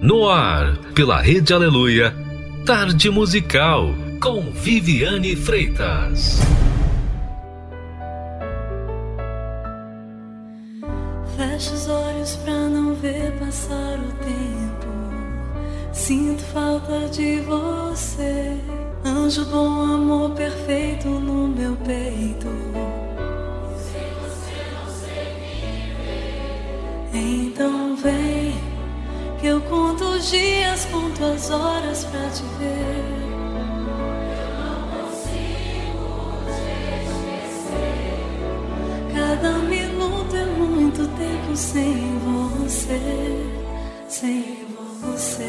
No ar, pela Rede Aleluia, Tarde Musical, com Viviane Freitas. Fecho os olhos pra não ver passar o tempo. Sinto falta de você. Anjo bom, amor perfeito no meu peito. Sem você não sei viver. Então vem eu conto os dias, conto as horas pra te ver. Cada minuto é muito tempo sem você, sem você.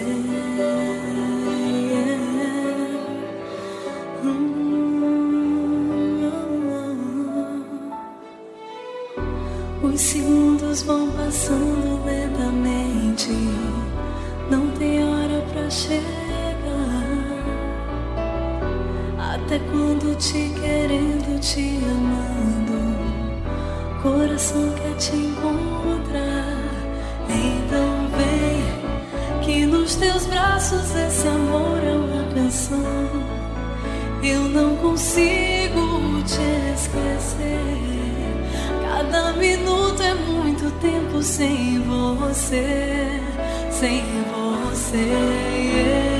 Os segundos vão passando lentamente não tem hora pra chegar. Até quando te querendo, te amando, coração quer te encontrar. Então vem, que nos teus braços esse amor é uma canção. Eu não consigo te esquecer. Cada minuto é muito tempo sem você, sem você. Eu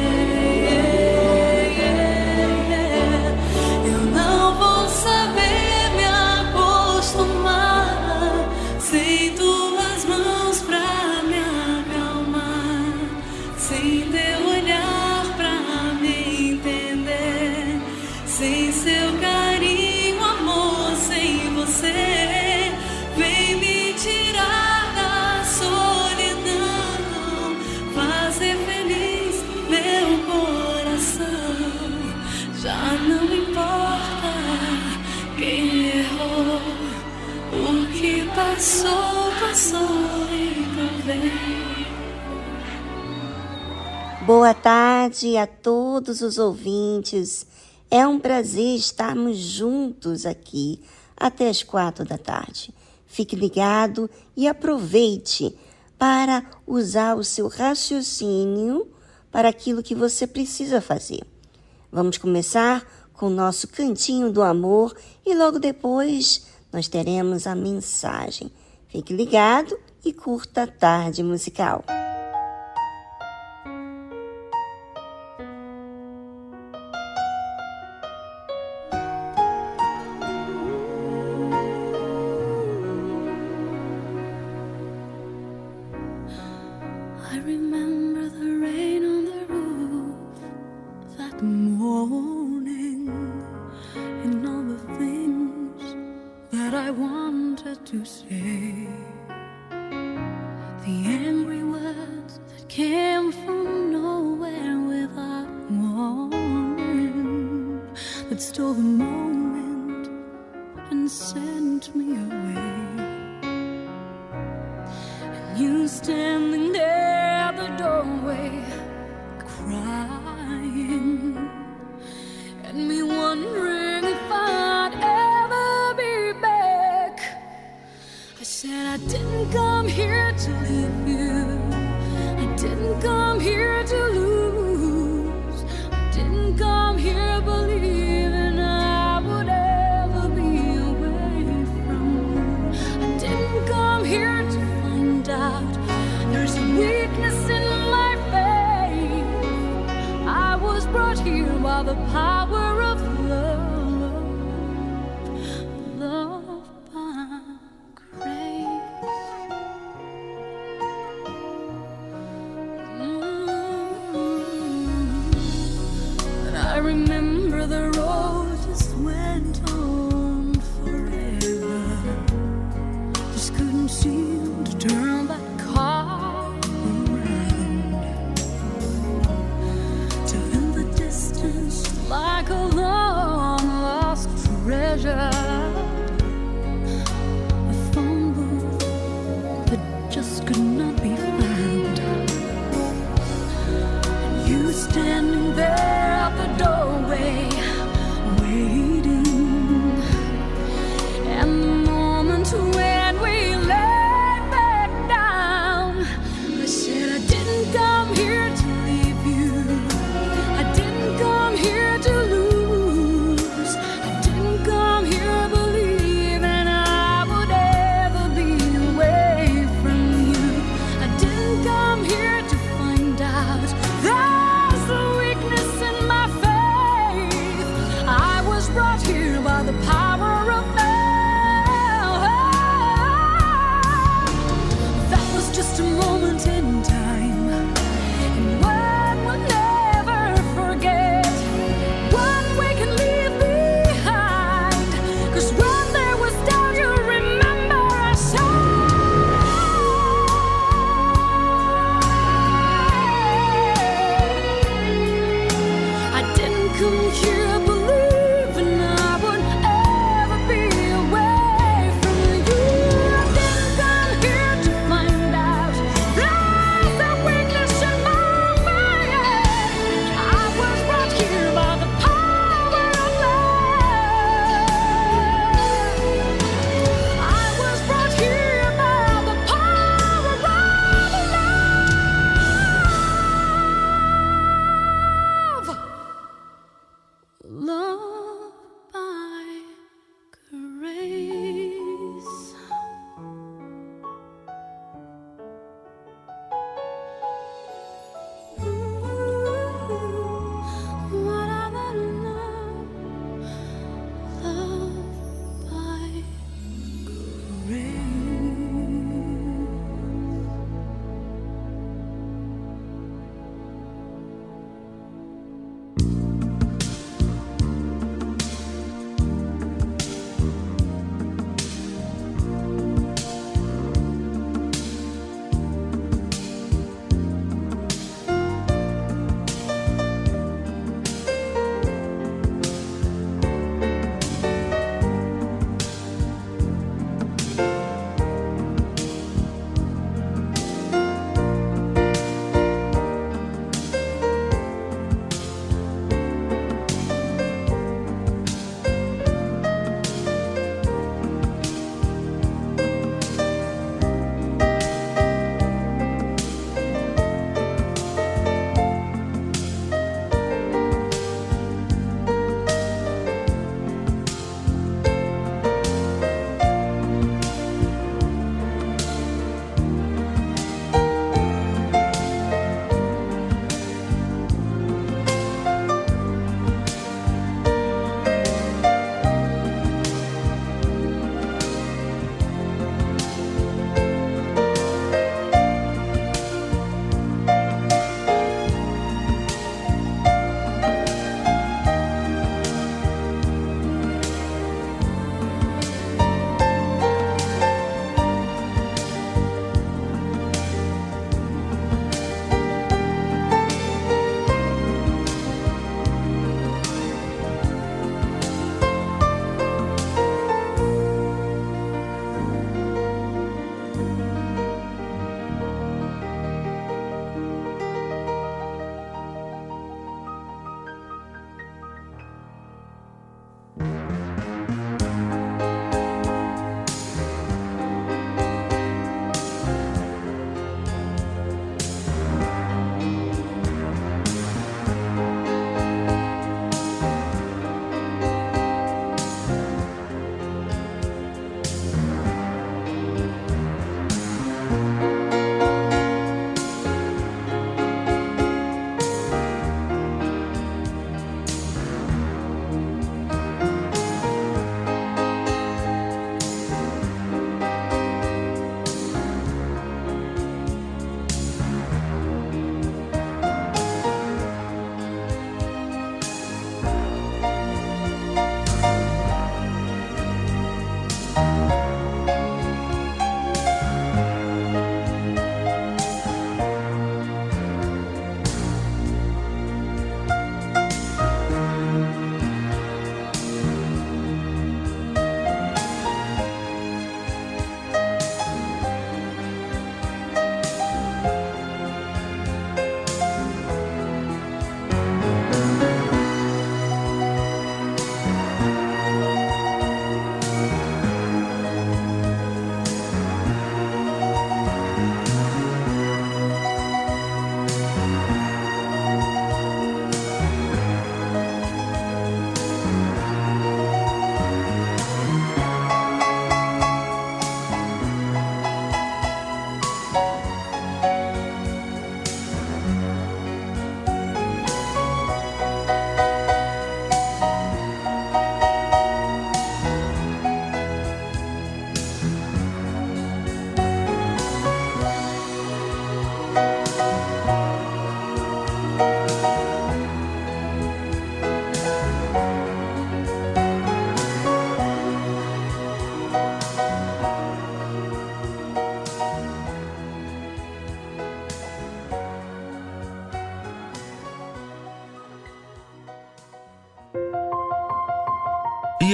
Boa tarde a todos os ouvintes. É um prazer estarmos juntos aqui até as quatro da tarde. Fique ligado e aproveite para usar o seu raciocínio para aquilo que você precisa fazer. Vamos começar com o nosso cantinho do amor e logo depois nós teremos a mensagem. Fique ligado e curta a tarde musical. To say. The angry words that came from nowhere without warning that stole the moment and sent me away. You standing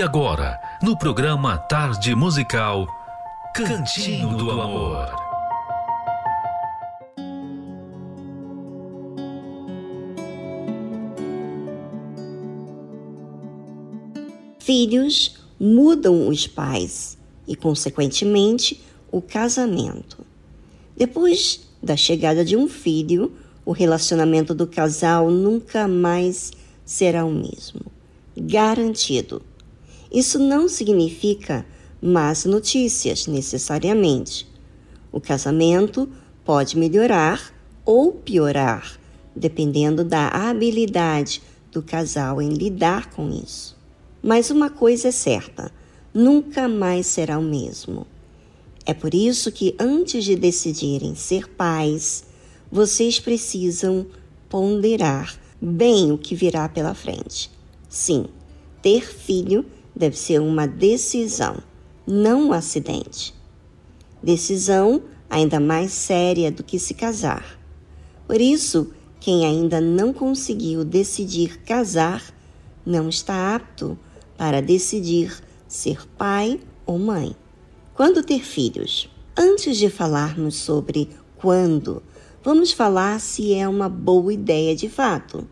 agora, no programa Tarde Musical, Cantinho do Amor. Filhos mudam os pais e, consequentemente, o casamento. Depois da chegada de um filho, o relacionamento do casal nunca mais será o mesmo. Garantido. Isso não significa más notícias, necessariamente. O casamento pode melhorar ou piorar, dependendo da habilidade do casal em lidar com isso. Mas uma coisa é certa: nunca mais será o mesmo. É por isso que, antes de decidirem ser pais, vocês precisam ponderar bem o que virá pela frente. Sim, ter filho deve ser uma decisão, não um acidente. Decisão ainda mais séria do que se casar. Por isso, quem ainda não conseguiu decidir casar não está apto para decidir ser pai ou mãe. Quando ter filhos? Antes de falarmos sobre quando, vamos falar se é uma boa ideia de fato.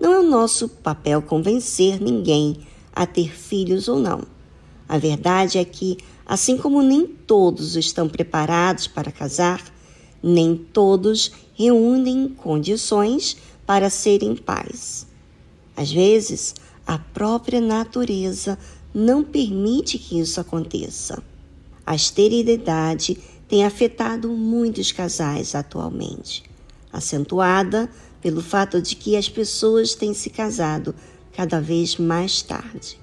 Não é o nosso papel convencer ninguém a ter filhos ou não. A verdade é que, assim como nem todos estão preparados para casar, nem todos reúnem condições para serem pais. Às vezes, a própria natureza não permite que isso aconteça. A esterilidade tem afetado muitos casais atualmente, acentuada pelo fato de que as pessoas têm se casado cada vez mais tarde.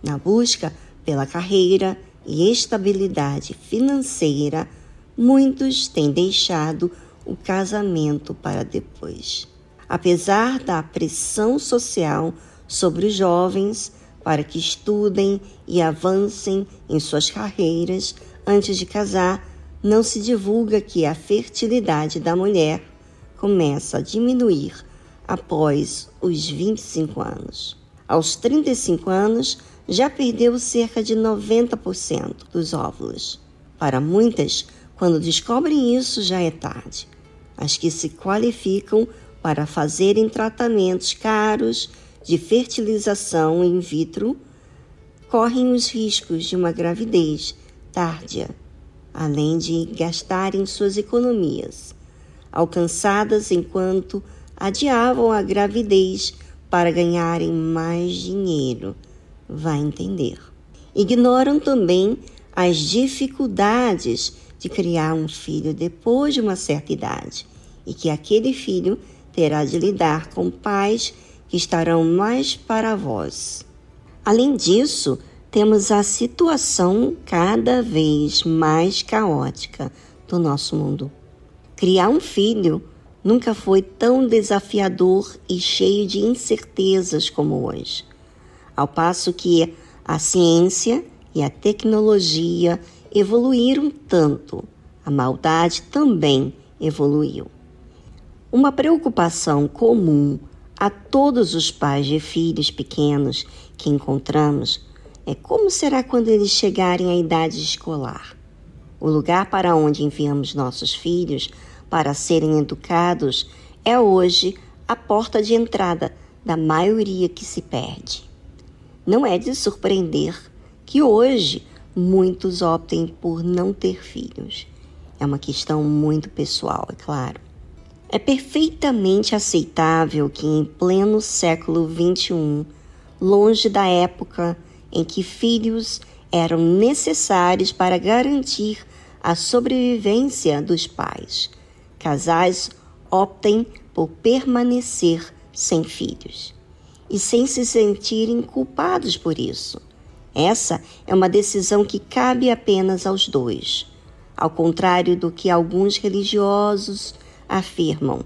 Na busca pela carreira e estabilidade financeira, muitos têm deixado o casamento para depois. Apesar da pressão social sobre os jovens, para que estudem e avancem em suas carreiras antes de casar, não se divulga que a fertilidade da mulher começa a diminuir após os 25 anos. Aos 35 anos, já perdeu cerca de 90% dos óvulos. Para muitas, quando descobrem isso, já é tarde. As que se qualificam para fazerem tratamentos caros de fertilização in vitro correm os riscos de uma gravidez tardia, além de gastarem suas economias, alcançadas enquanto adiavam a gravidez para ganharem mais dinheiro. Vai entender. Ignoram também as dificuldades de criar um filho depois de uma certa idade e que aquele filho terá de lidar com pais que estarão mais para vós. Além disso, temos a situação cada vez mais caótica do nosso mundo. Criar um filho nunca foi tão desafiador e cheio de incertezas como hoje. Ao passo que a ciência e a tecnologia evoluíram tanto, a maldade também evoluiu. Uma preocupação comum a todos os pais de filhos pequenos que encontramos é como será quando eles chegarem à idade escolar. O lugar para onde enviamos nossos filhos para serem educados é hoje a porta de entrada da maioria que se perde. Não é de surpreender que hoje muitos optem por não ter filhos. É uma questão muito pessoal, é claro. É perfeitamente aceitável que, em pleno século XXI, longe da época em que filhos eram necessários para garantir a sobrevivência dos pais, casais optem por permanecer sem filhos e sem se sentirem culpados por isso. Essa é uma decisão que cabe apenas aos dois, ao contrário do que alguns religiosos afirmam: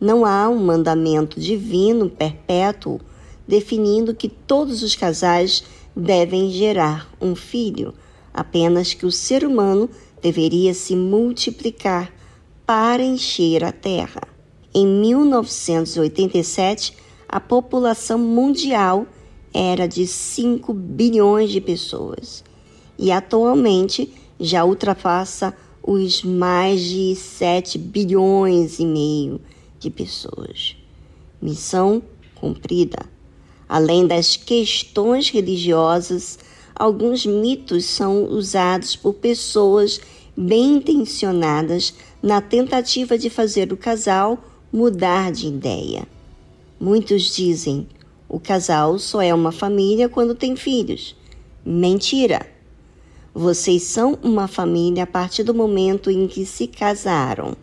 não há um mandamento divino perpétuo definindo que todos os casais devem gerar um filho, apenas que o ser humano deveria se multiplicar para encher a Terra. Em 1987, a população mundial era de 5 bilhões de pessoas e atualmente já ultrapassa os mais de 7 bilhões e meio de pessoas. Missão cumprida. Além das questões religiosas, alguns mitos são usados por pessoas bem intencionadas na tentativa de fazer o casal mudar de ideia. Muitos dizem: o casal só é uma família quando tem filhos. Mentira! Vocês são uma família a partir do momento em que se casaram.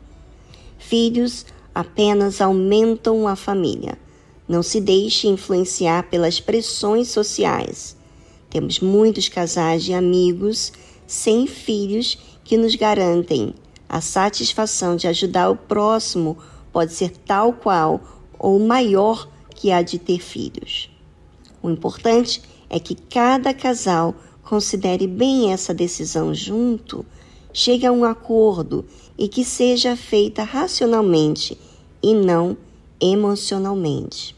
Filhos apenas aumentam a família. Não se deixe influenciar pelas pressões sociais. Temos muitos casais de amigos sem filhos que nos garantem a satisfação de ajudar o próximo pode ser tal qual ou maior que a de ter filhos. O importante é que cada casal considere bem essa decisão junto, chegue a um acordo e que seja feita racionalmente e não emocionalmente.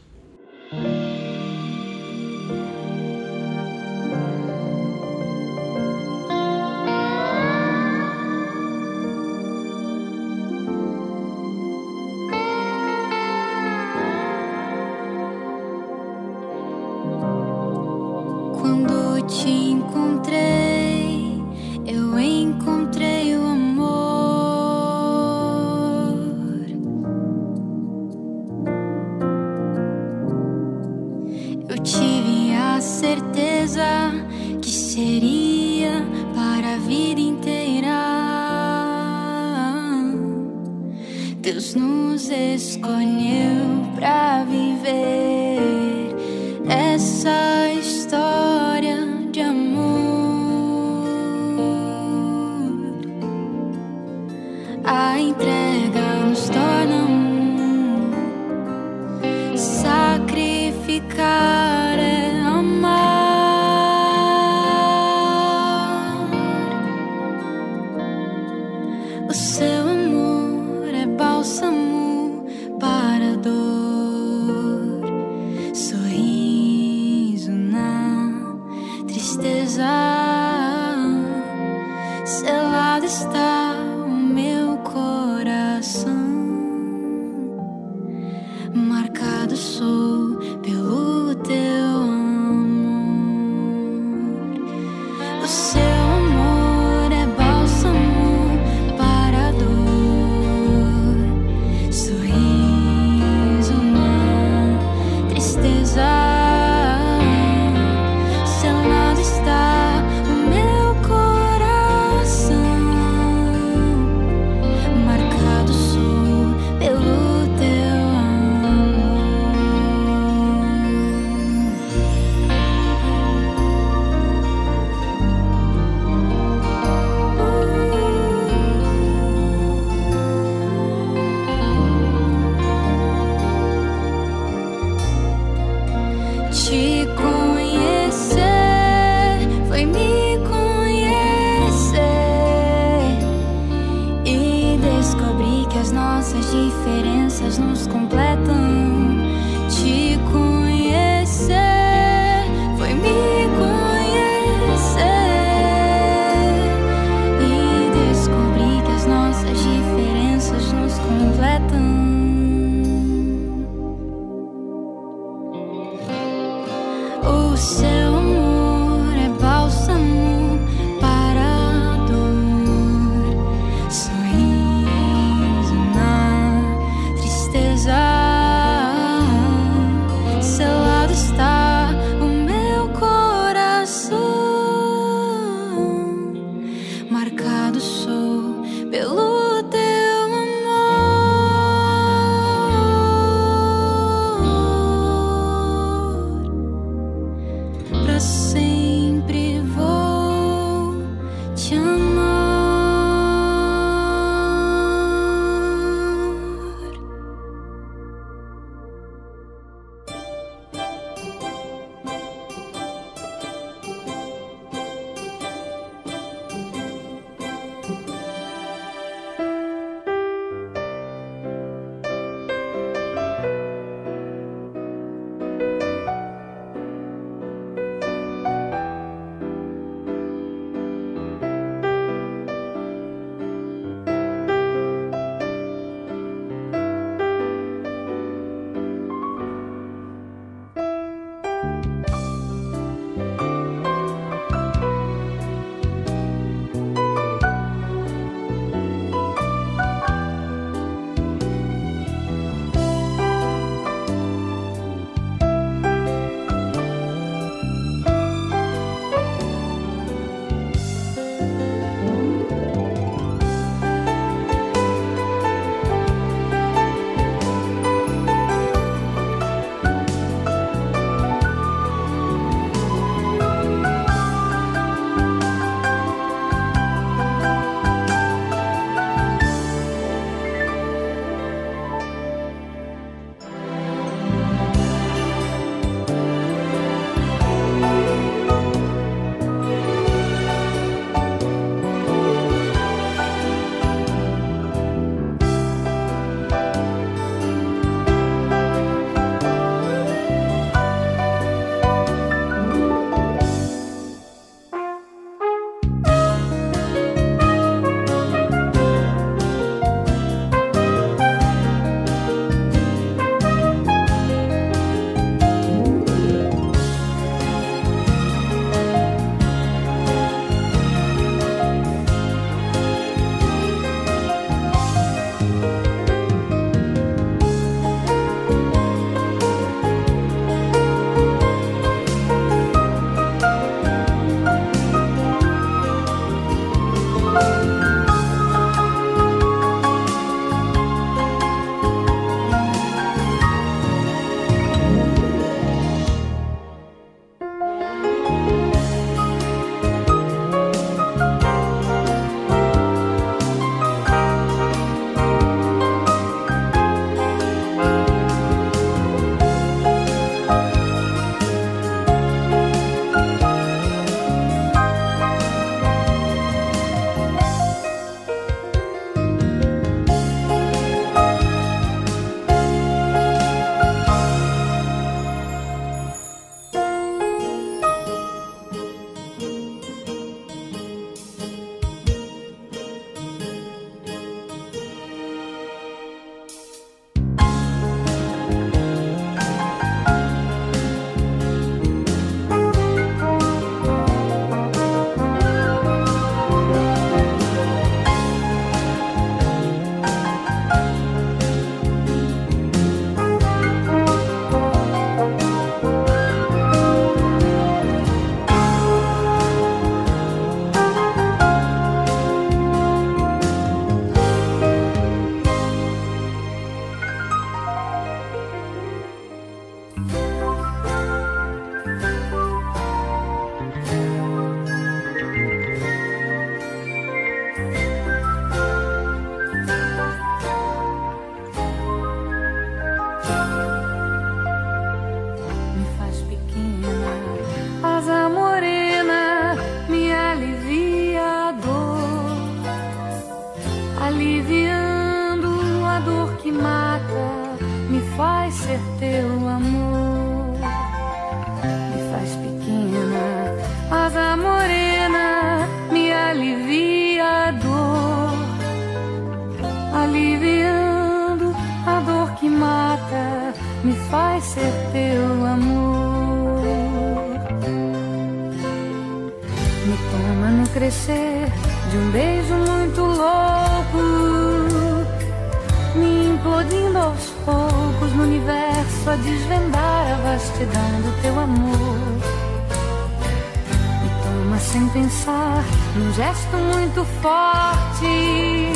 Forte,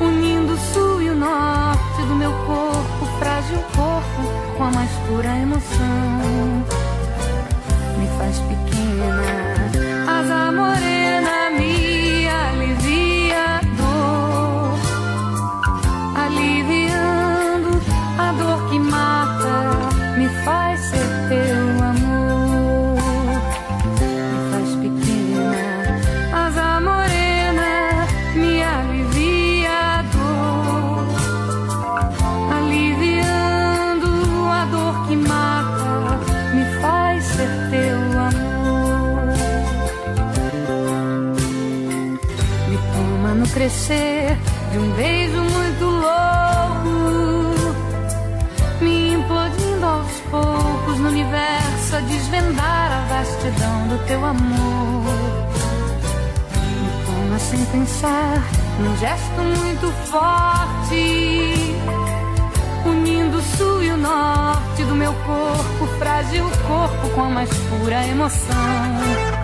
unindo o sul e o norte do meu corpo, frágil corpo, com a mais pura emoção. Me faz pequena, teu amor. Me toma sem pensar, num gesto muito forte, unindo o sul e o norte do meu corpo, frágil corpo com a mais pura emoção.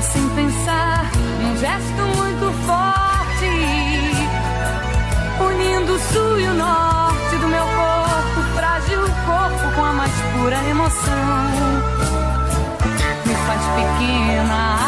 Sem pensar, num gesto muito forte, unindo o sul e o norte do meu corpo, frágil corpo com a mais pura emoção. Me faz pequena,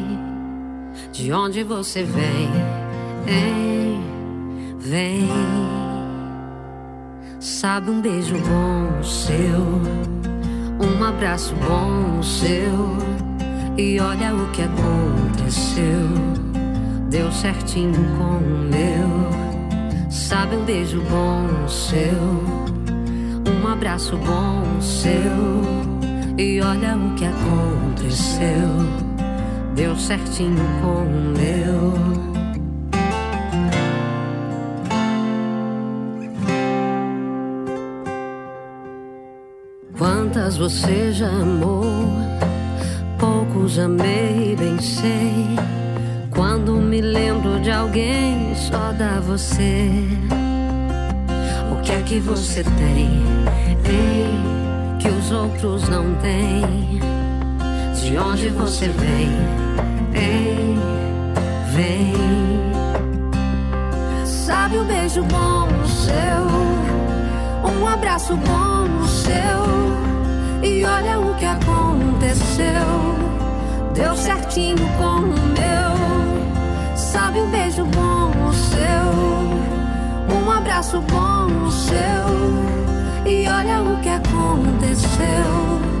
De onde você vem? Hein? Vem. Sabe um beijo bom seu, um abraço bom seu. E olha o que aconteceu, deu certinho com o meu. Sabe um beijo bom seu, um abraço bom seu. E olha o que aconteceu, deu certinho com o meu. Quantas você já amou? Poucos amei, bem sei. Quando me lembro de alguém, só dá você. O que é que você tem? Tem que os outros não têm. De onde você vem? Vem, vem. Sabe um beijo bom seu, um abraço bom seu. E olha o que aconteceu. Deu certinho com o meu. Sabe um beijo bom seu, um abraço bom seu. E olha o que aconteceu.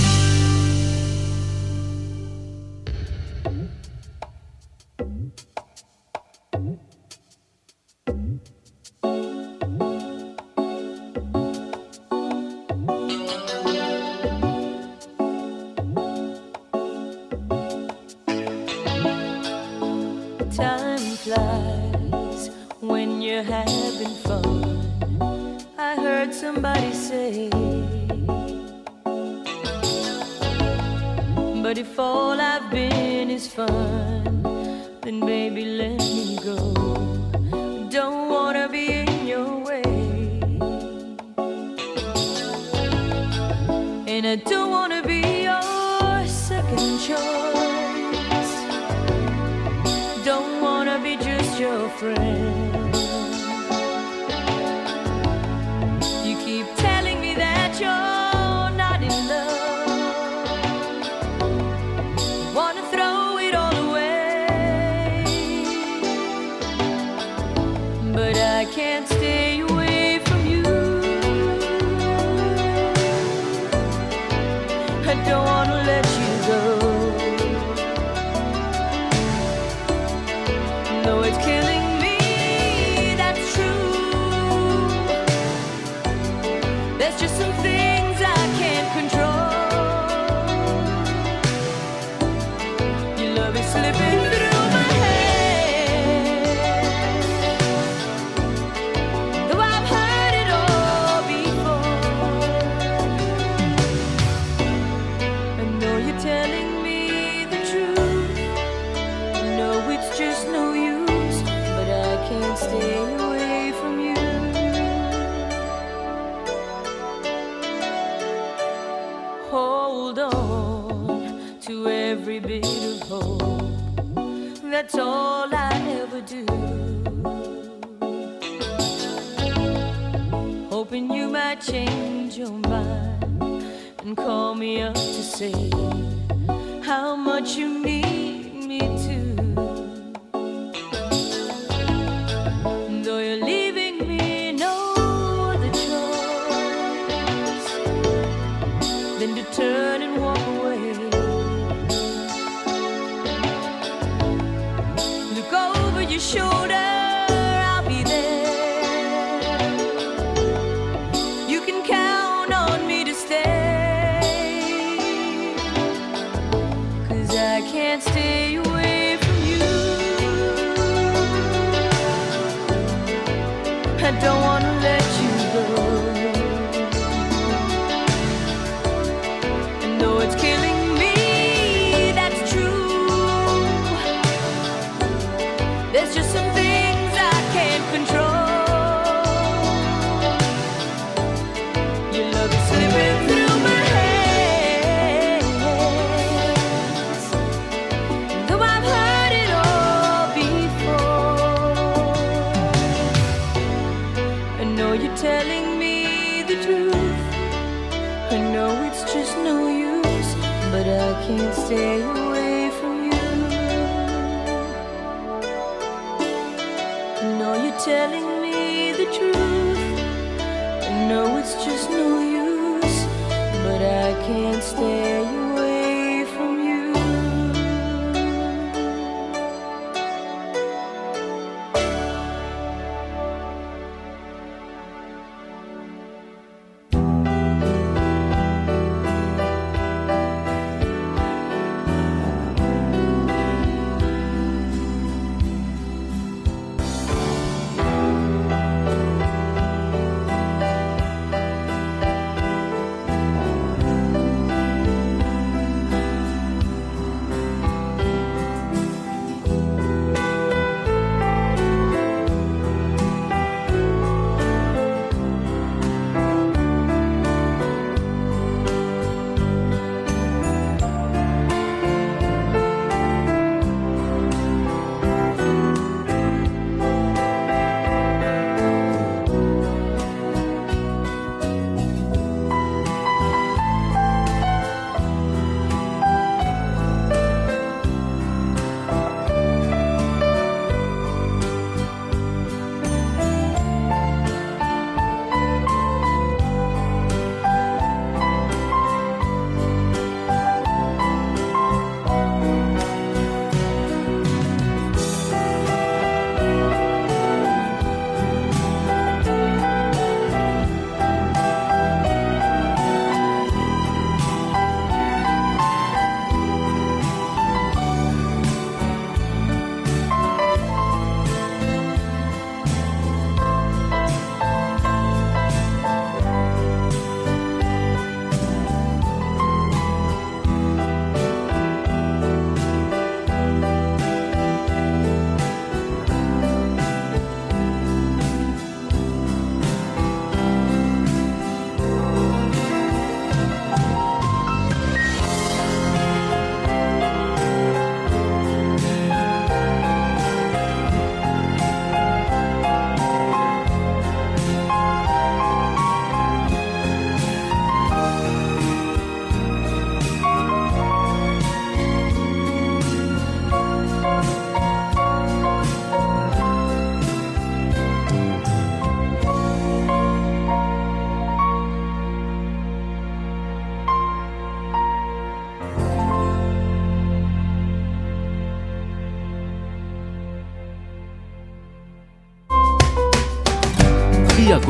than to turn and walk away.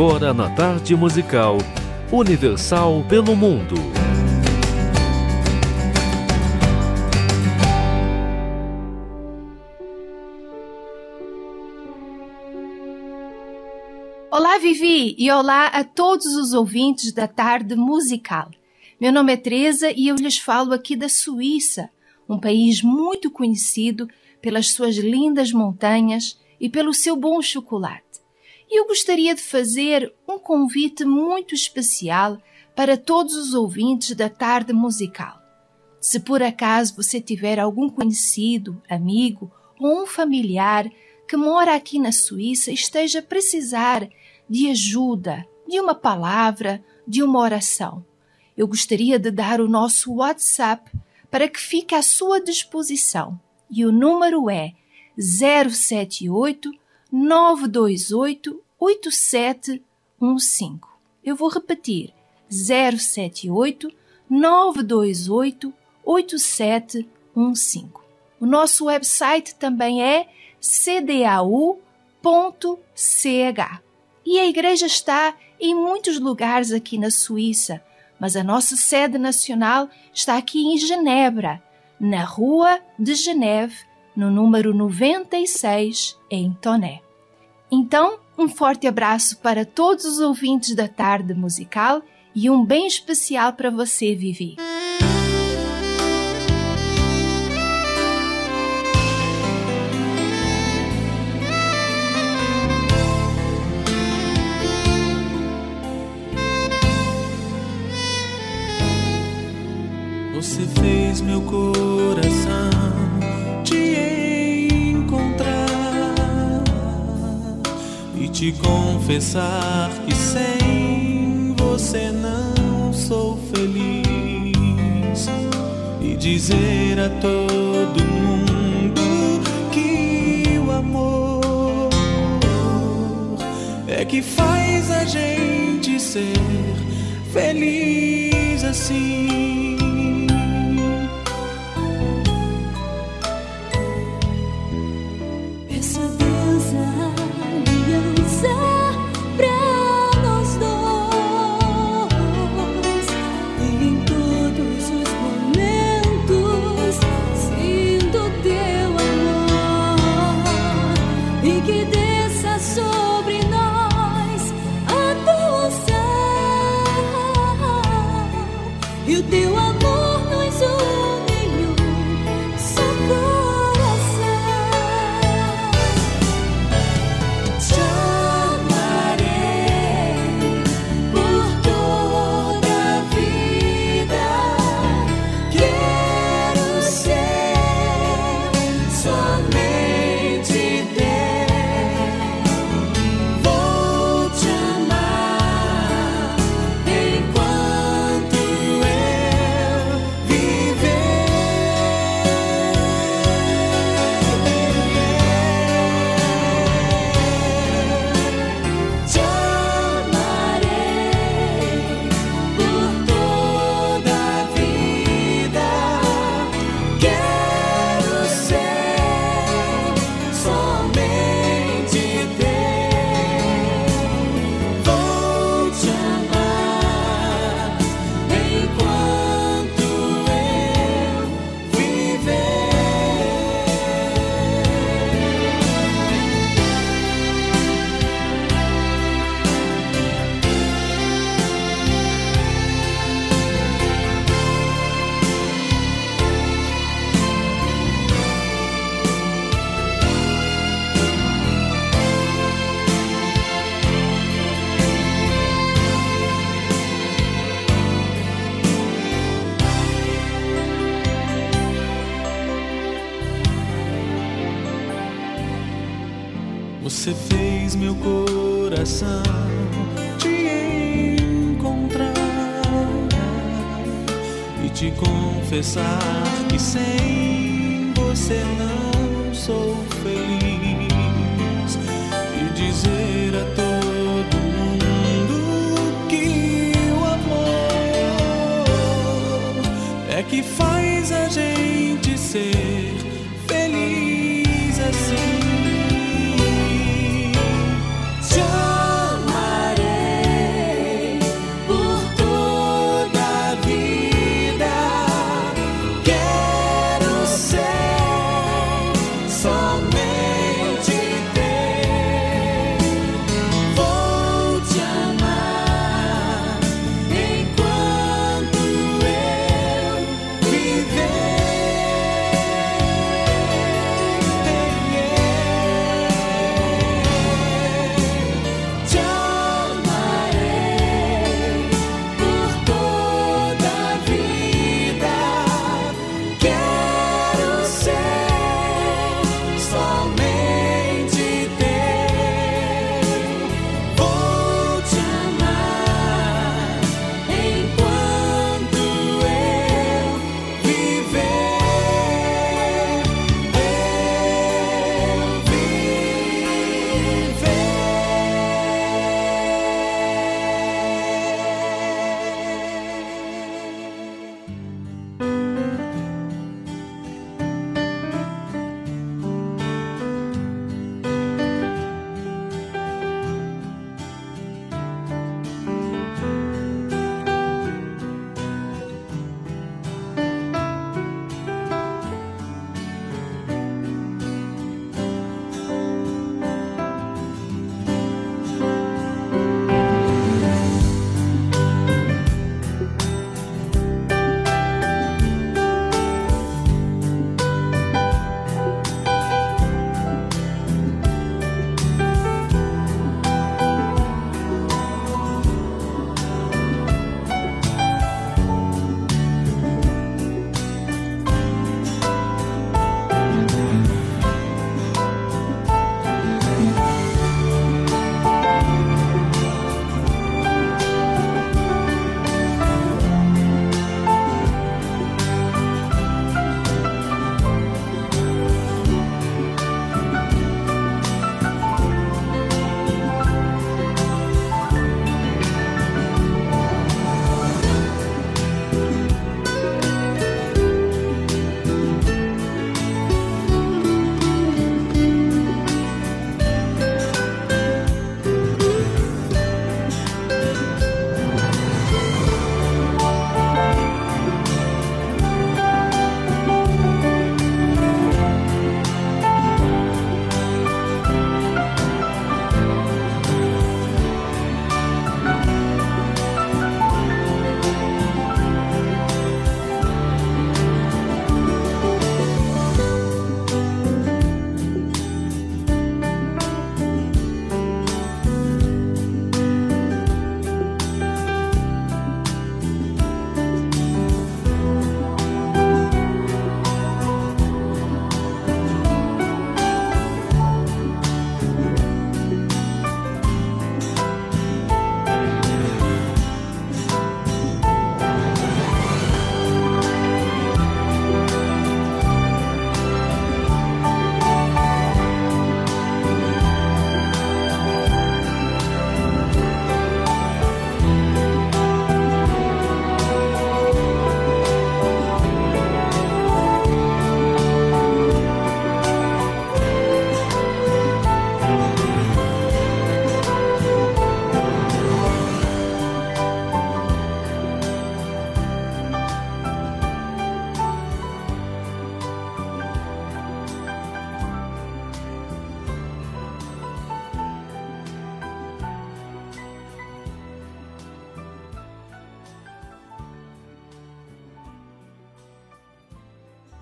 agora na tarde musical Universal pelo Mundo. Olá, Vivi, e olá a todos os ouvintes da tarde musical. Meu nome é Teresa e eu lhes falo aqui da Suíça, um país muito conhecido pelas suas lindas montanhas e pelo seu bom chocolate eu gostaria de fazer um convite muito especial para todos os ouvintes da tarde musical. Se por acaso você tiver algum conhecido, amigo ou um familiar que mora aqui na Suíça e esteja a precisar de ajuda, de uma palavra, de uma oração, eu gostaria de dar o nosso WhatsApp para que fique à sua disposição. E o número é 078 928 8715. Eu vou repetir: 078 928 8715. O nosso website também é cdau.ch. E a igreja está em muitos lugares aqui na Suíça, mas a nossa sede nacional está aqui em Genebra, na Rua de Geneve, no número 96, em Toné. Então, um forte abraço para todos os ouvintes da tarde musical e um bem especial para você, Vivi. Você fez meu coração te confessar que sem você não sou feliz e dizer a todo mundo que o amor é que faz a gente ser feliz assim.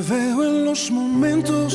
Veo en los momentos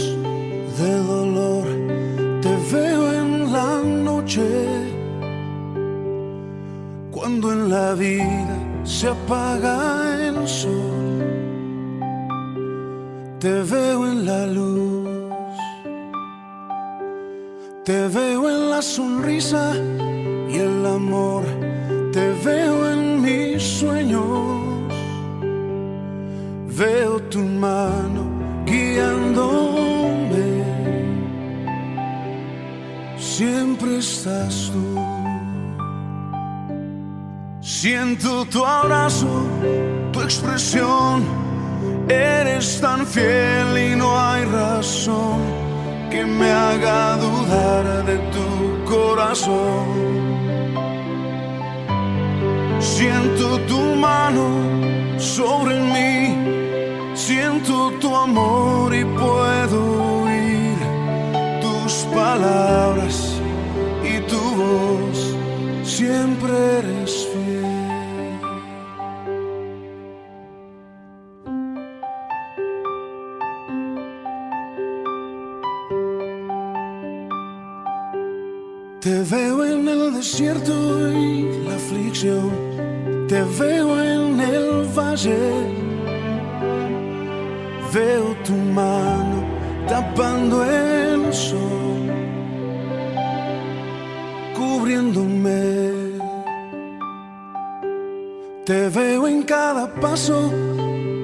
Te veo en cada paso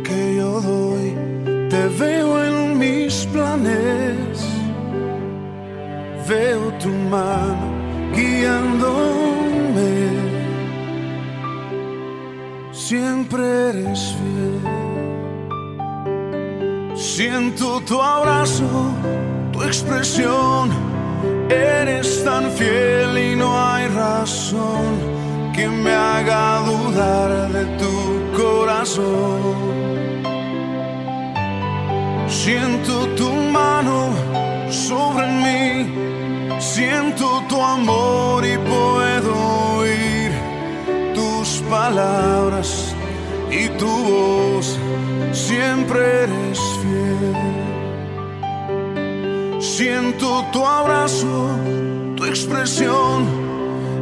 que yo doy, te veo en mis planes veo tu mano guiándome. Siempre eres fiel. Siento tu abrazo, tu expresión. Eres tan fiel y no hay razón que me haga dudar de tu corazón. Siento tu mano sobre mí, siento tu amor y puedo oír tus palabras y tu voz, siempre eres fiel. Siento tu abrazo, tu expresión,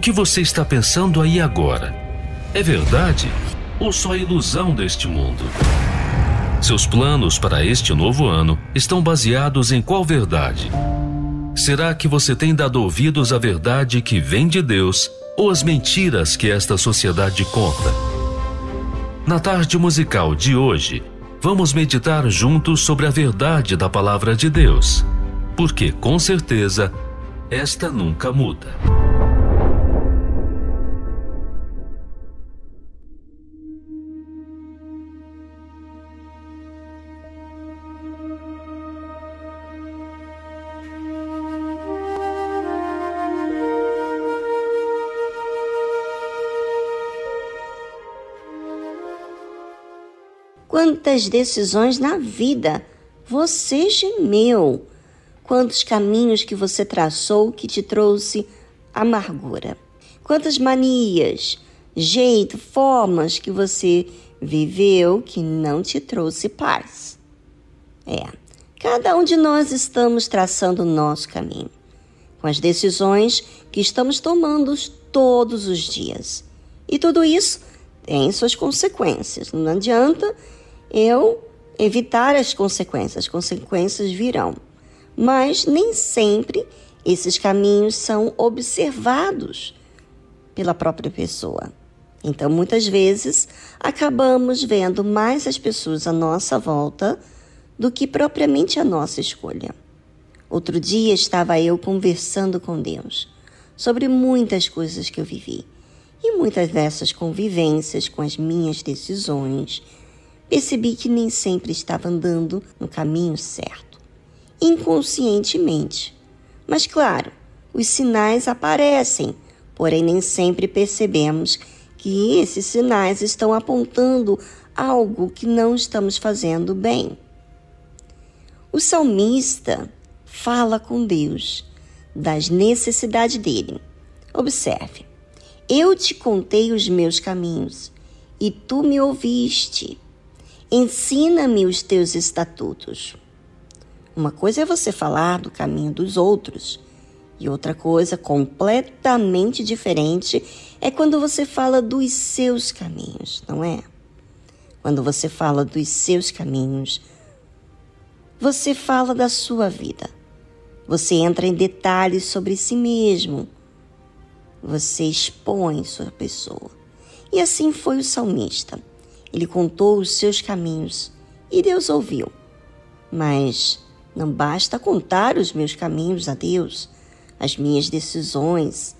que você está pensando aí agora? É verdade ou só ilusão deste mundo? Seus planos para este novo ano estão baseados em qual verdade? Será que você tem dado ouvidos à verdade que vem de Deus ou às mentiras que esta sociedade conta? Na tarde musical de hoje, vamos meditar juntos sobre a verdade da palavra de Deus, porque com certeza esta nunca muda. Quantas decisões na vida você gemeu? Quantos caminhos que você traçou que te trouxe amargura? Quantas manias, jeito, formas que você viveu que não te trouxe paz? É, cada um de nós estamos traçando o nosso caminho, com as decisões que estamos tomando todos os dias. E tudo isso tem suas consequências. Não adianta eu evitar as consequências, as consequências virão. mas nem sempre esses caminhos são observados pela própria pessoa. Então, muitas vezes, acabamos vendo mais as pessoas à nossa volta do que propriamente a nossa escolha. Outro dia estava eu conversando com Deus sobre muitas coisas que eu vivi. E muitas dessas convivências com as minhas decisões, percebi que nem sempre estava andando no caminho certo, inconscientemente. Mas, claro, os sinais aparecem, porém nem sempre percebemos que esses sinais estão apontando algo que não estamos fazendo bem. O salmista fala com Deus das necessidades dele. Observe: Eu te contei os meus caminhos e tu me ouviste. Ensina-me os teus estatutos. Uma coisa é você falar do caminho dos outros, e outra coisa completamente diferente é quando você fala dos seus caminhos, não é? Quando você fala dos seus caminhos, você fala da sua vida. Você entra em detalhes sobre si mesmo. Você expõe sua pessoa. E assim foi o salmista. Ele contou os seus caminhos e Deus ouviu. Mas não basta contar os meus caminhos a Deus, as minhas decisões.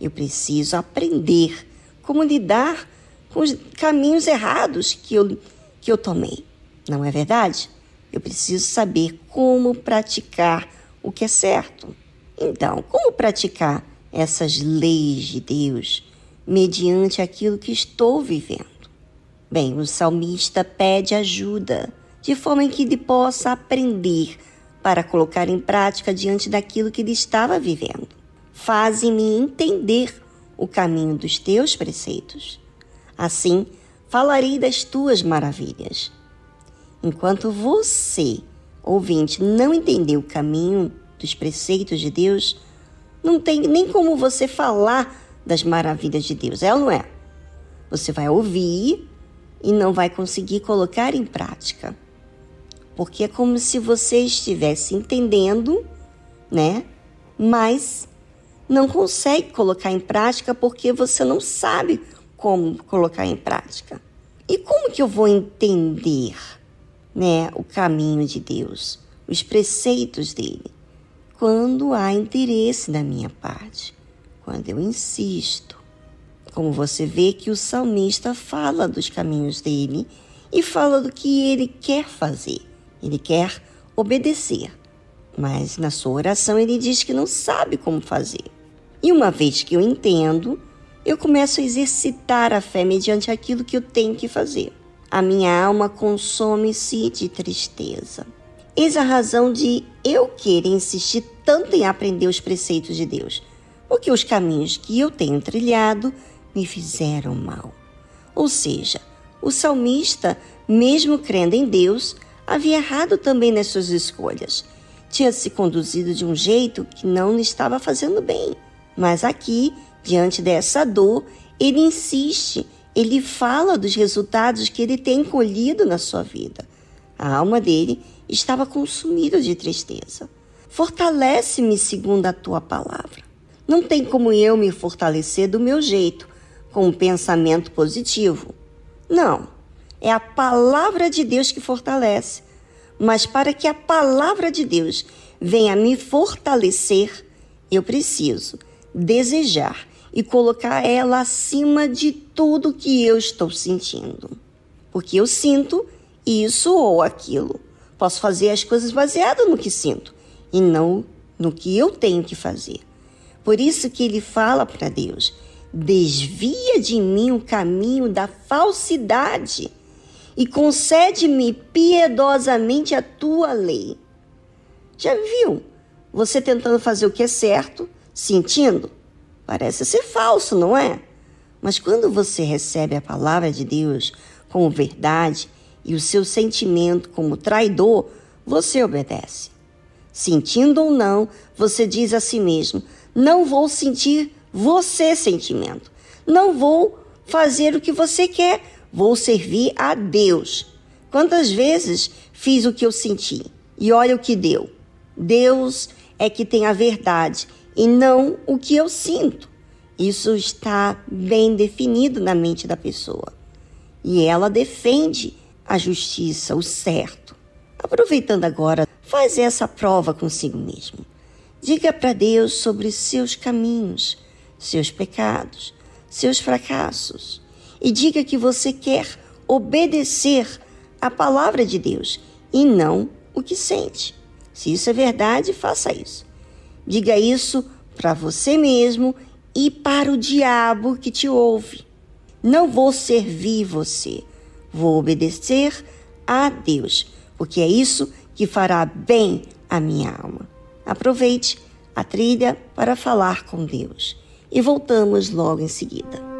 Eu preciso aprender como lidar com os caminhos errados que eu, que eu tomei. Não é verdade? Eu preciso saber como praticar o que é certo. Então, como praticar essas leis de Deus mediante aquilo que estou vivendo? Bem, o salmista pede ajuda, de forma que ele possa aprender para colocar em prática diante daquilo que ele estava vivendo. Faze-me entender o caminho dos teus preceitos. Assim, falarei das tuas maravilhas. Enquanto você, ouvinte, não entender o caminho dos preceitos de Deus, não tem nem como você falar das maravilhas de Deus, é ou não é? Você vai ouvir e não vai conseguir colocar em prática. Porque é como se você estivesse entendendo, né? Mas não consegue colocar em prática porque você não sabe como colocar em prática. E como que eu vou entender? né, o caminho de Deus, os preceitos dele, quando há interesse da minha parte, quando eu insisto. Como você vê que o salmista fala dos caminhos dele e fala do que ele quer fazer. Ele quer obedecer, mas na sua oração ele diz que não sabe como fazer. E uma vez que eu entendo, eu começo a exercitar a fé mediante aquilo que eu tenho que fazer. A minha alma consome-se de tristeza. Eis a razão de eu querer insistir tanto em aprender os preceitos de Deus, porque os caminhos que eu tenho trilhado me fizeram mal. Ou seja, o salmista, mesmo crendo em Deus, havia errado também nas suas escolhas. Tinha se conduzido de um jeito que não lhe estava fazendo bem. Mas aqui, diante dessa dor, ele insiste ele fala dos resultados que ele tem colhido na sua vida. A alma dele estava consumida de tristeza. Fortalece-me segundo a tua palavra. Não tem como eu me fortalecer do meu jeito, com um pensamento positivo. Não, é a palavra de Deus que fortalece. Mas para que a palavra de Deus venha me fortalecer, eu preciso desejar e colocar ela acima de tudo que eu estou sentindo. Porque eu sinto isso ou aquilo. Posso fazer as coisas baseadas no que sinto e não no que eu tenho que fazer. Por isso que ele fala para Deus: desvia de mim o caminho da falsidade e concede-me piedosamente a tua lei. Já viu? Você tentando fazer o que é certo, sentindo, Parece ser falso, não é? Mas quando você recebe a palavra de Deus como verdade e o seu sentimento como traidor, você obedece. Sentindo ou não, você diz a si mesmo: não vou sentir você sentimento. Não vou fazer o que você quer, vou servir a Deus. Quantas vezes fiz o que eu senti? E olha o que deu. Deus é que tem a verdade e não o que eu sinto. Isso está bem definido na mente da pessoa. E ela defende a justiça, o certo. Aproveitando agora, faz essa prova consigo mesmo. Diga para Deus sobre seus caminhos, seus pecados, seus fracassos. E diga que você quer obedecer a palavra de Deus e não o que sente. Se isso é verdade, faça isso. Diga isso para você mesmo e para o diabo que te ouve. Não vou servir você, vou obedecer a Deus, porque é isso que fará bem à minha alma. Aproveite a trilha para falar com Deus e voltamos logo em seguida.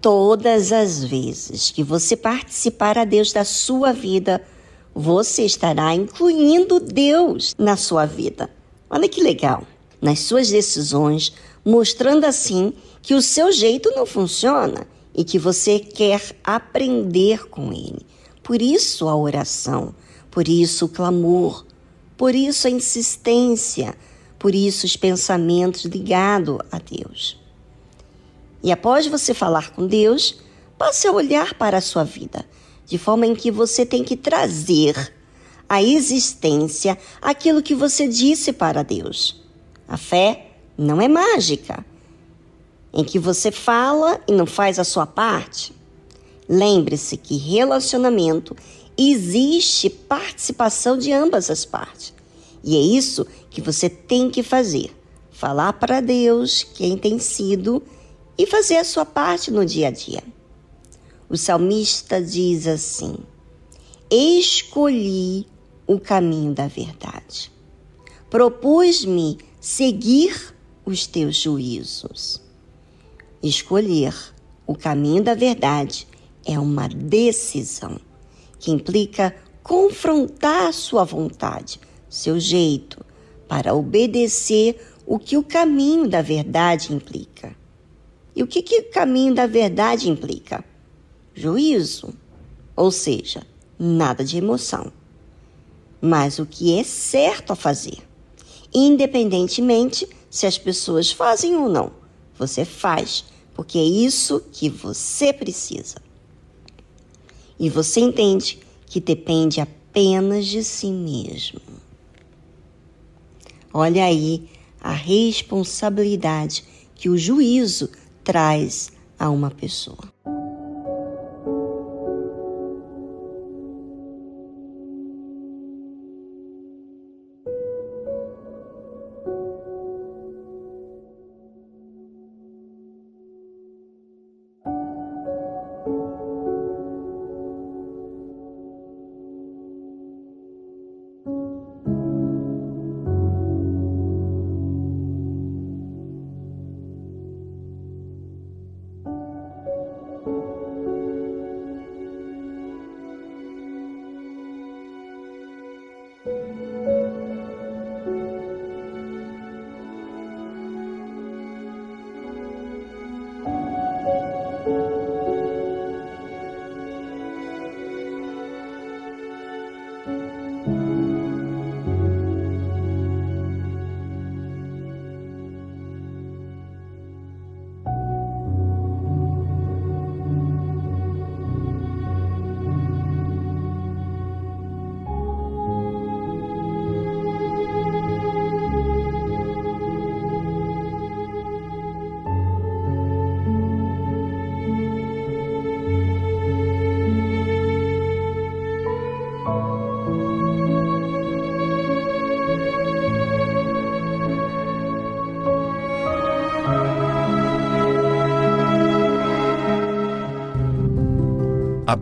Todas as vezes que você participar a Deus da sua vida, você estará incluindo Deus na sua vida. Olha que legal. Nas suas decisões, mostrando assim que o seu jeito não funciona e que você quer aprender com ele. Por isso a oração, por isso o clamor, Por isso a insistência, por isso os pensamentos ligados a Deus. E após você falar com Deus, passe a olhar para a sua vida, de forma em que você tem que trazer à existência aquilo que você disse para Deus. A fé não é mágica, em que você fala e não faz a sua parte. Lembre-se que relacionamento existe participação de ambas as partes. E é isso que você tem que fazer: falar para Deus quem tem sido e fazer a sua parte no dia a dia. O salmista diz assim: Escolhi o caminho da verdade. Propus-me seguir os teus juízos. Escolher o caminho da verdade é uma decisão que implica confrontar sua vontade, seu jeito, para obedecer o que o caminho da verdade implica. E o que, que o caminho da verdade implica? Juízo, ou seja, nada de emoção, mas o que é certo a fazer, independentemente se as pessoas fazem ou não. Você faz, porque é isso que você precisa. E você entende que depende apenas de si mesmo. Olha aí a responsabilidade que o juízo traz a uma pessoa.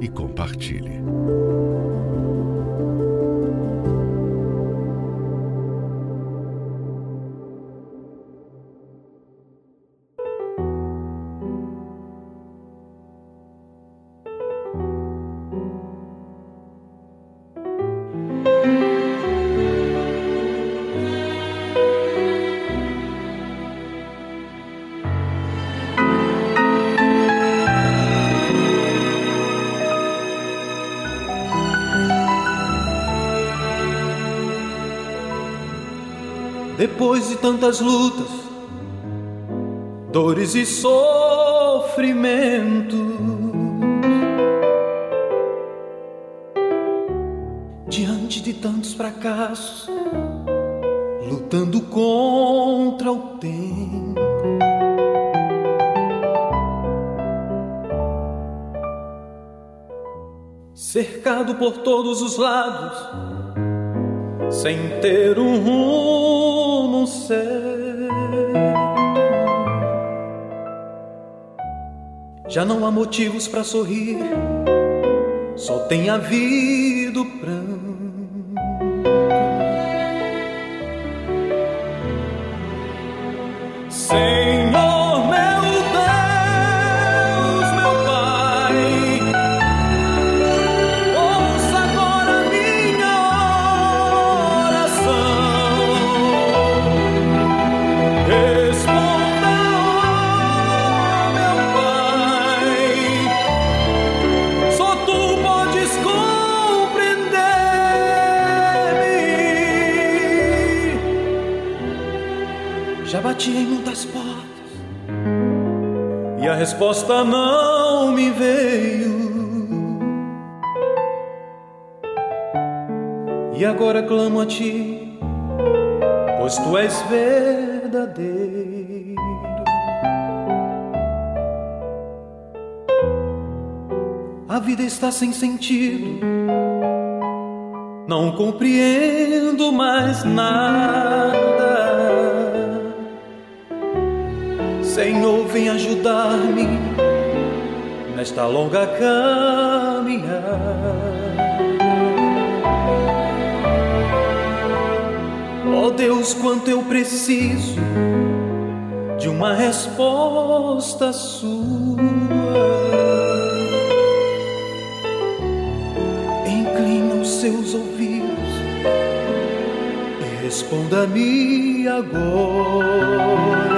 e compartilhe. Depois de tantas lutas, dores e sofrimento, diante de tantos fracassos, lutando contra o tempo. Cercado por todos os lados, sem ter um rumo certo. Já não há motivos para sorrir, só tem havido pranto. Clamo a ti, pois tu és verdadeiro. A vida está sem sentido, não compreendo mais nada. Senhor, vem ajudar-me nesta longa caminhada. Oh Deus, quanto eu preciso de uma resposta sua. Inclina os seus ouvidos e responda-me agora.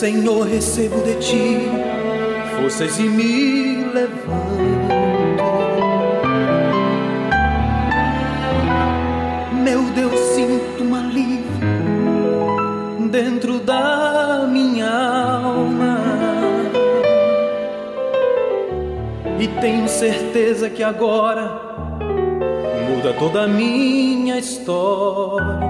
Senhor, recebo de ti forças e me levanto. Meu Deus, sinto um alívio dentro da minha alma. E tenho certeza que agora muda toda a minha história.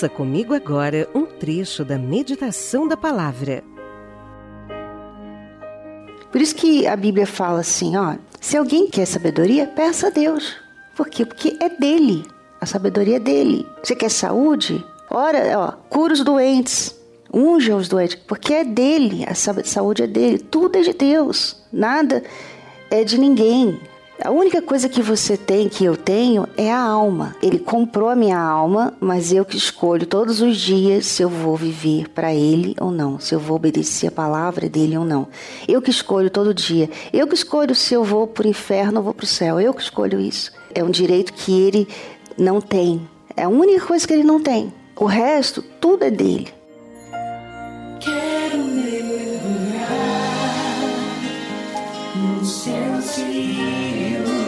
Ouça comigo agora um trecho da meditação da palavra. Por isso que a Bíblia fala assim, ó, se alguém quer sabedoria, peça a Deus. Por quê? Porque é dele. A sabedoria é dele. Você quer saúde? Ora, ó, cura os doentes. Unja os doentes, porque é dele. A sa- saúde é dele. Tudo é de Deus. Nada é de ninguém. A única coisa que você tem, que eu tenho, é a alma. Ele comprou a minha alma, mas eu que escolho todos os dias se eu vou viver para ele ou não, se eu vou obedecer a palavra dele ou não. Eu que escolho todo dia. Eu que escolho se eu vou para o inferno ou vou para o céu. Eu que escolho isso. É um direito que ele não tem. É a única coisa que ele não tem. O resto, tudo é dele. Seus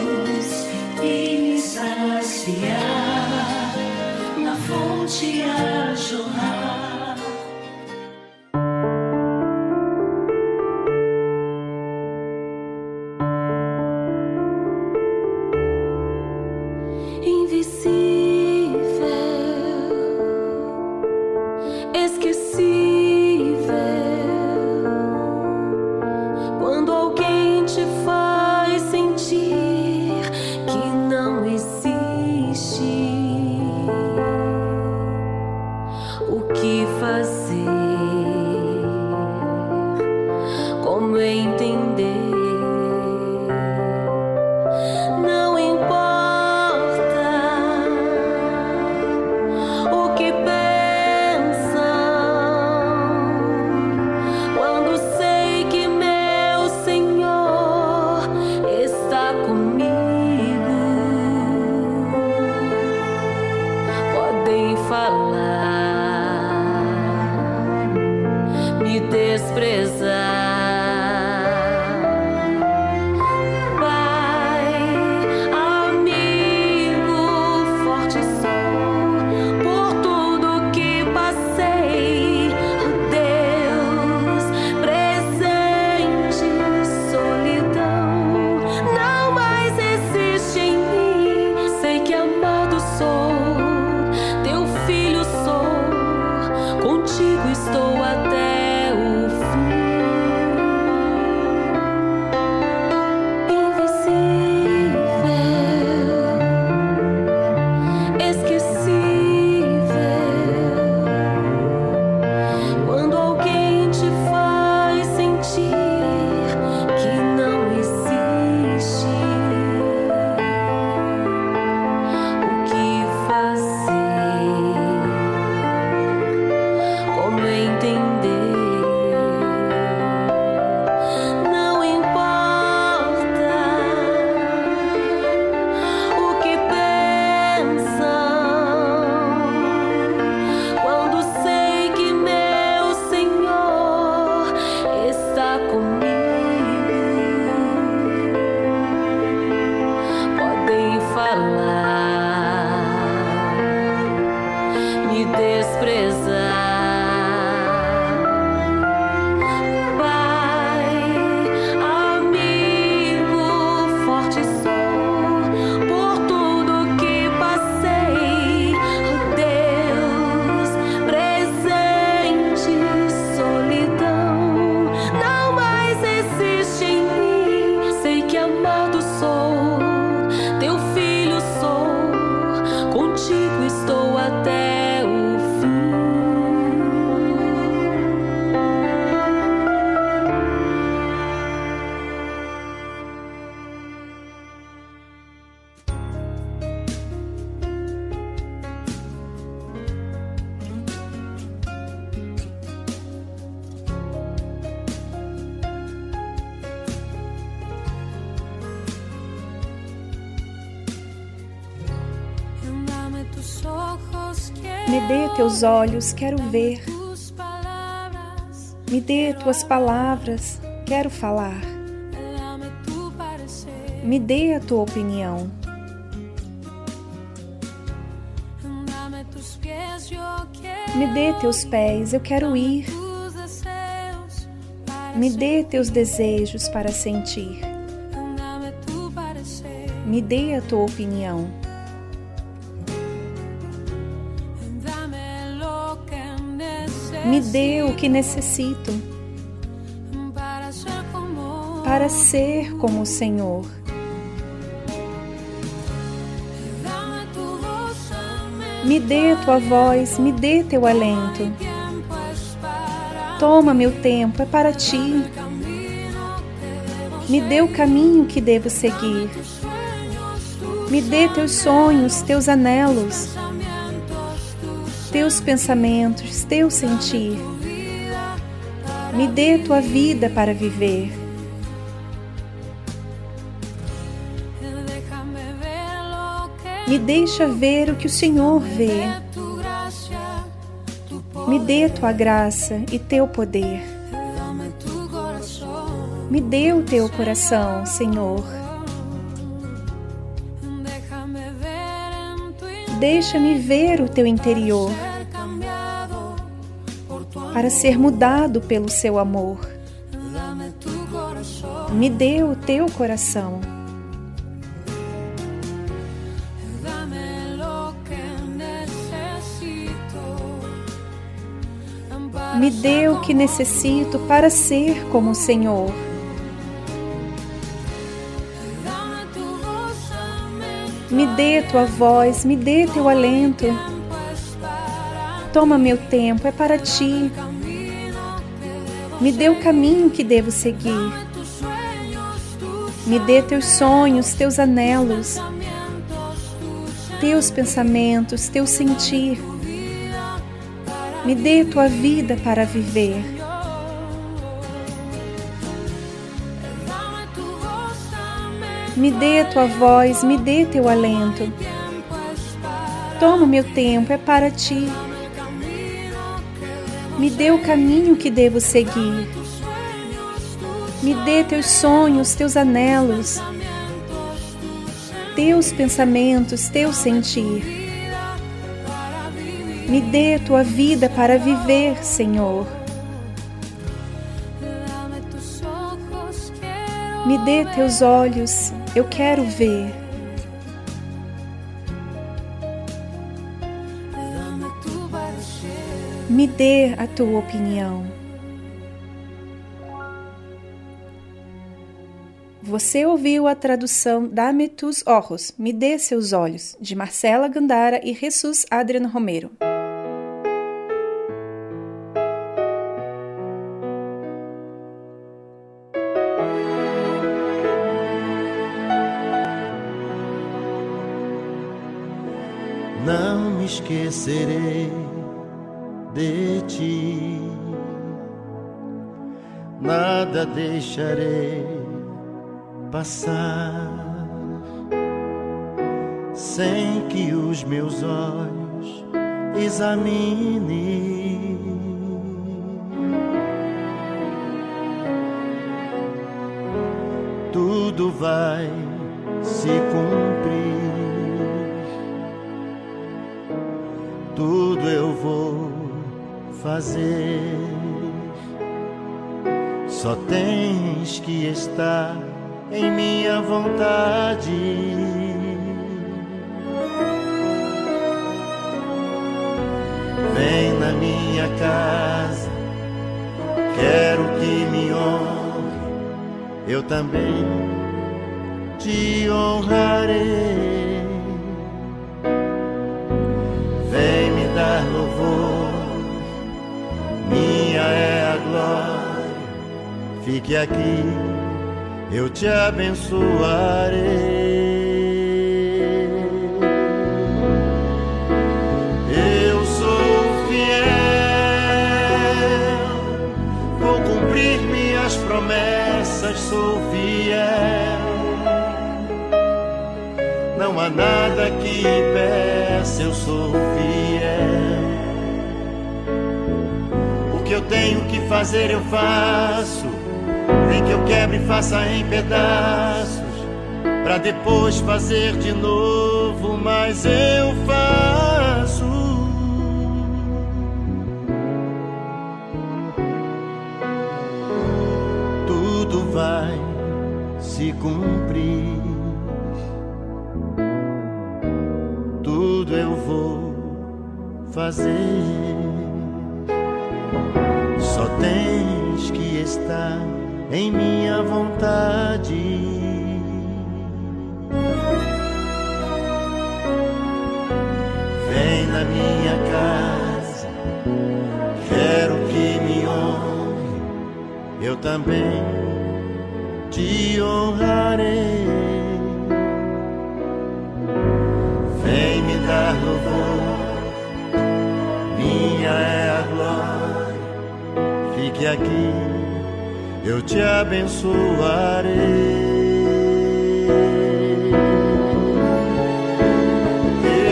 dê teus olhos, quero ver. Me dê tuas palavras, quero falar. Me dê a tua opinião. Me dê teus pés, eu quero ir. Me dê teus desejos para sentir. Me dê a tua opinião. Me dê o que necessito para ser como o Senhor. Me dê tua voz, me dê teu alento. Toma meu tempo, é para ti. Me dê o caminho que devo seguir. Me dê teus sonhos, teus anelos, teus pensamentos, teu sentir. Me dê tua vida para viver. Me deixa ver o que o Senhor vê. Me dê tua graça e teu poder. Me dê o teu coração, Senhor. Deixa-me ver o teu interior para ser mudado pelo seu amor. Me dê o teu coração. Me dê o que necessito para ser como o Senhor. Me dê tua voz, me dê teu alento. Toma meu tempo, é para ti. Me dê o caminho que devo seguir. Me dê teus sonhos, teus anelos, teus pensamentos, teu sentir. Me dê tua vida para viver. Me dê tua voz, me dê teu alento. Toma meu tempo, é para ti. Me dê o caminho que devo seguir. Me dê teus sonhos, teus anelos, teus pensamentos, teu sentir. Me dê tua vida para viver, Senhor. Me dê teus olhos, eu quero ver. Me dê a tua opinião. Você ouviu a tradução Dame tus ojos, Me dê seus olhos, de Marcela Gandara e Jesus Adriano Romero. Esquecerei de ti, nada deixarei passar sem que os meus olhos examinem. Tudo vai se cumprir. Fazer. Só tens que estar em minha vontade. Vem na minha casa, quero que me honre, eu também te honrarei. Fique aqui, eu te abençoarei. Eu sou fiel, vou cumprir minhas promessas, sou fiel. Não há nada que impeça, eu sou fiel. O que eu tenho que fazer, eu faço. Que eu quebre e faça em pedaços. Pra depois fazer de novo, mas eu faço. Tudo vai se cumprir. Tudo eu vou fazer. Só tens que estar em minha vontade. Vem na minha casa, quero que me honre, eu também te honrarei. Vem me dar louvor, minha é a glória. Fique aqui, eu te abençoarei.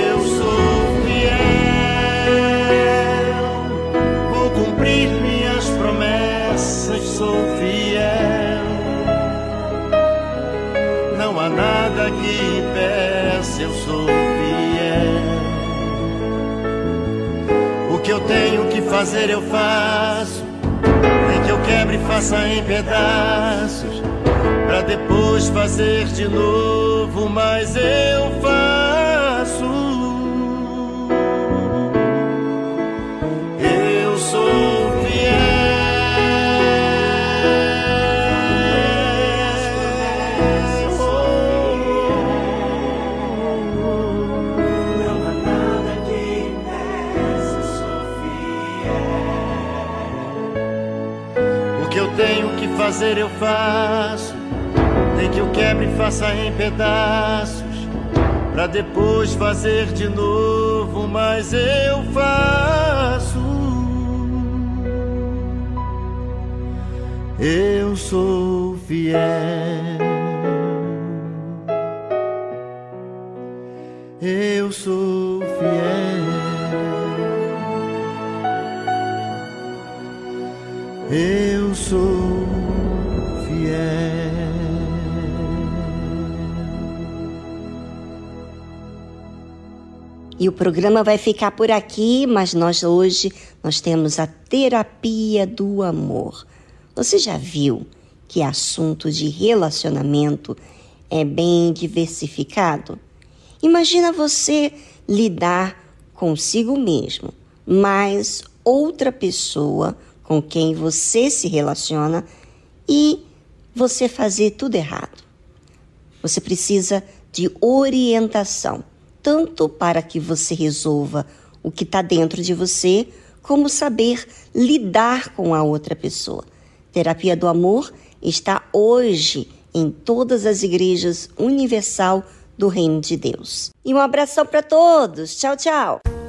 Eu sou fiel, vou cumprir minhas promessas, sou fiel. Não há nada que impeça, eu sou fiel. O que eu tenho que fazer, eu faço. Faça em pedaços. Pra depois fazer de novo, mas eu faço. Fazer, eu faço. Nem que eu quebre e faça em pedaços. Pra depois fazer de novo, mas eu faço. Eu sou fiel. E o programa vai ficar por aqui, mas nós hoje nós temos a terapia do amor. Você já viu que assunto de relacionamento é bem diversificado? Imagina você lidar consigo mesmo, mas outra pessoa com quem você se relaciona e você fazer tudo errado. Você precisa de orientação, tanto para que você resolva o que está dentro de você, como saber lidar com a outra pessoa. Terapia do Amor está hoje em todas as igrejas universal do Reino de Deus. E um abração para todos. Tchau, tchau.